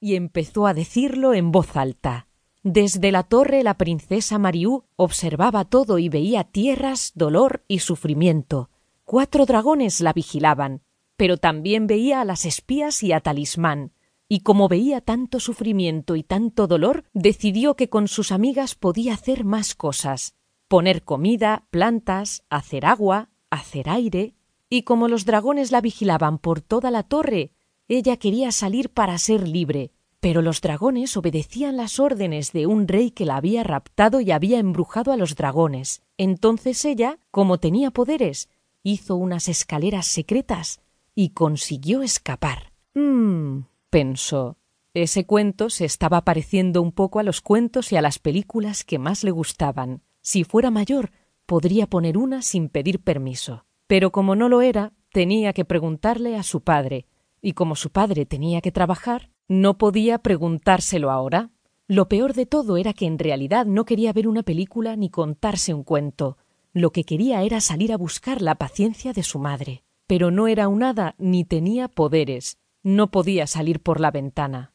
y empezó a decirlo en voz alta. Desde la torre la princesa Mariú observaba todo y veía tierras, dolor y sufrimiento. Cuatro dragones la vigilaban, pero también veía a las espías y a Talismán, y como veía tanto sufrimiento y tanto dolor, decidió que con sus amigas podía hacer más cosas poner comida, plantas, hacer agua, hacer aire, y como los dragones la vigilaban por toda la torre, ella quería salir para ser libre, pero los dragones obedecían las órdenes de un rey que la había raptado y había embrujado a los dragones. Entonces ella, como tenía poderes, hizo unas escaleras secretas y consiguió escapar. Mmm, pensó. Ese cuento se estaba pareciendo un poco a los cuentos y a las películas que más le gustaban. Si fuera mayor, podría poner una sin pedir permiso. Pero como no lo era, tenía que preguntarle a su padre, y como su padre tenía que trabajar, no podía preguntárselo ahora. Lo peor de todo era que en realidad no quería ver una película ni contarse un cuento. Lo que quería era salir a buscar la paciencia de su madre. Pero no era un hada ni tenía poderes. No podía salir por la ventana.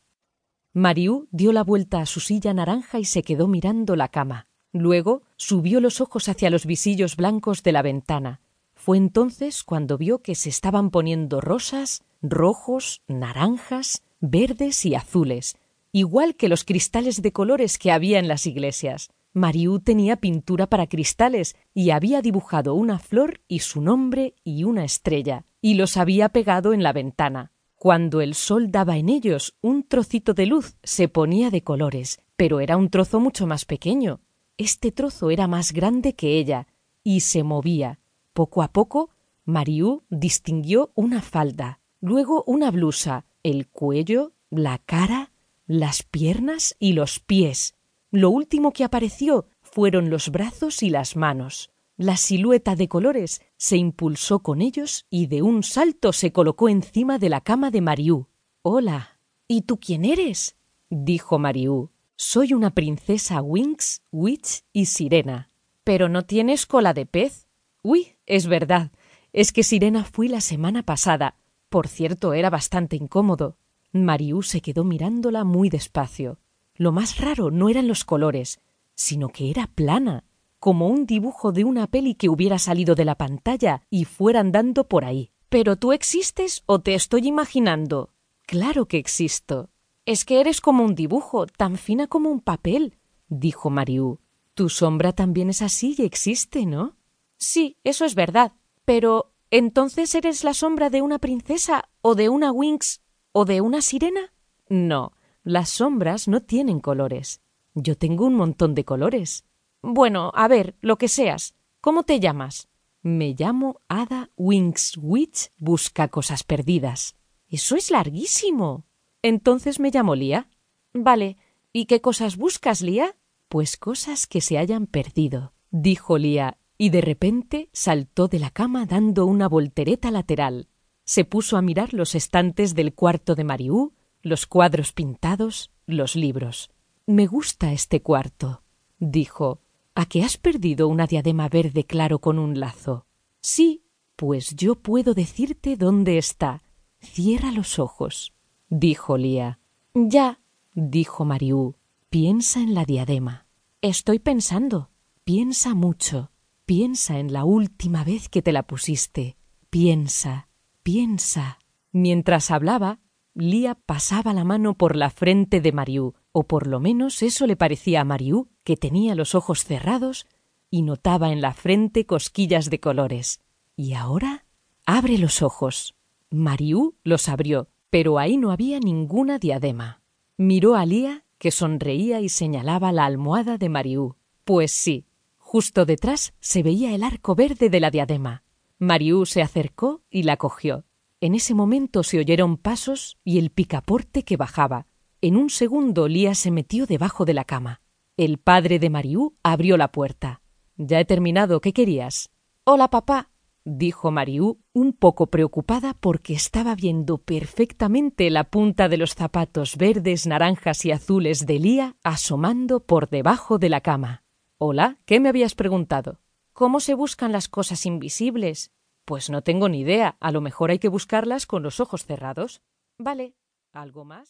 Mariú dio la vuelta a su silla naranja y se quedó mirando la cama. Luego subió los ojos hacia los visillos blancos de la ventana. Fue entonces cuando vio que se estaban poniendo rosas, rojos, naranjas, verdes y azules, igual que los cristales de colores que había en las iglesias. Mariú tenía pintura para cristales y había dibujado una flor y su nombre y una estrella, y los había pegado en la ventana. Cuando el sol daba en ellos, un trocito de luz se ponía de colores, pero era un trozo mucho más pequeño. Este trozo era más grande que ella, y se movía. Poco a poco, Mariú distinguió una falda, luego una blusa, el cuello, la cara, las piernas y los pies. Lo último que apareció fueron los brazos y las manos. La silueta de colores se impulsó con ellos y de un salto se colocó encima de la cama de Mariú. Hola. ¿Y tú quién eres? dijo Mariú. Soy una princesa Winx, Witch y Sirena. Pero no tienes cola de pez. Uy, es verdad. Es que Sirena fui la semana pasada. Por cierto, era bastante incómodo. Mariú se quedó mirándola muy despacio. Lo más raro no eran los colores, sino que era plana, como un dibujo de una peli que hubiera salido de la pantalla y fuera andando por ahí. ¿Pero tú existes o te estoy imaginando? Claro que existo. Es que eres como un dibujo, tan fina como un papel, dijo Mariú. Tu sombra también es así y existe, ¿no? Sí, eso es verdad. Pero ¿Entonces eres la sombra de una princesa o de una Winx o de una sirena? No, las sombras no tienen colores. Yo tengo un montón de colores. Bueno, a ver, lo que seas. ¿Cómo te llamas? Me llamo Ada Winx Witch Busca Cosas Perdidas. Eso es larguísimo. Entonces me llamo Lía. Vale. ¿Y qué cosas buscas, Lía? Pues cosas que se hayan perdido, dijo Lía y de repente saltó de la cama dando una voltereta lateral. Se puso a mirar los estantes del cuarto de Mariú, los cuadros pintados, los libros. Me gusta este cuarto, dijo. ¿A qué has perdido una diadema verde claro con un lazo? Sí, pues yo puedo decirte dónde está. Cierra los ojos, dijo Lía. Ya, dijo Mariú. Piensa en la diadema. Estoy pensando. Piensa mucho. Piensa en la última vez que te la pusiste. Piensa, piensa. Mientras hablaba, Lía pasaba la mano por la frente de Mariú, o por lo menos eso le parecía a Mariú, que tenía los ojos cerrados y notaba en la frente cosquillas de colores. ¿Y ahora? Abre los ojos. Mariú los abrió, pero ahí no había ninguna diadema. Miró a Lía, que sonreía y señalaba la almohada de Mariú. Pues sí, Justo detrás se veía el arco verde de la diadema. Mariú se acercó y la cogió. En ese momento se oyeron pasos y el picaporte que bajaba. En un segundo Lía se metió debajo de la cama. El padre de Mariú abrió la puerta. Ya he terminado. ¿Qué querías? Hola, papá, dijo Mariú, un poco preocupada porque estaba viendo perfectamente la punta de los zapatos verdes, naranjas y azules de Lía asomando por debajo de la cama. Hola, ¿qué me habías preguntado? ¿Cómo se buscan las cosas invisibles? Pues no tengo ni idea. A lo mejor hay que buscarlas con los ojos cerrados. Vale. ¿Algo más?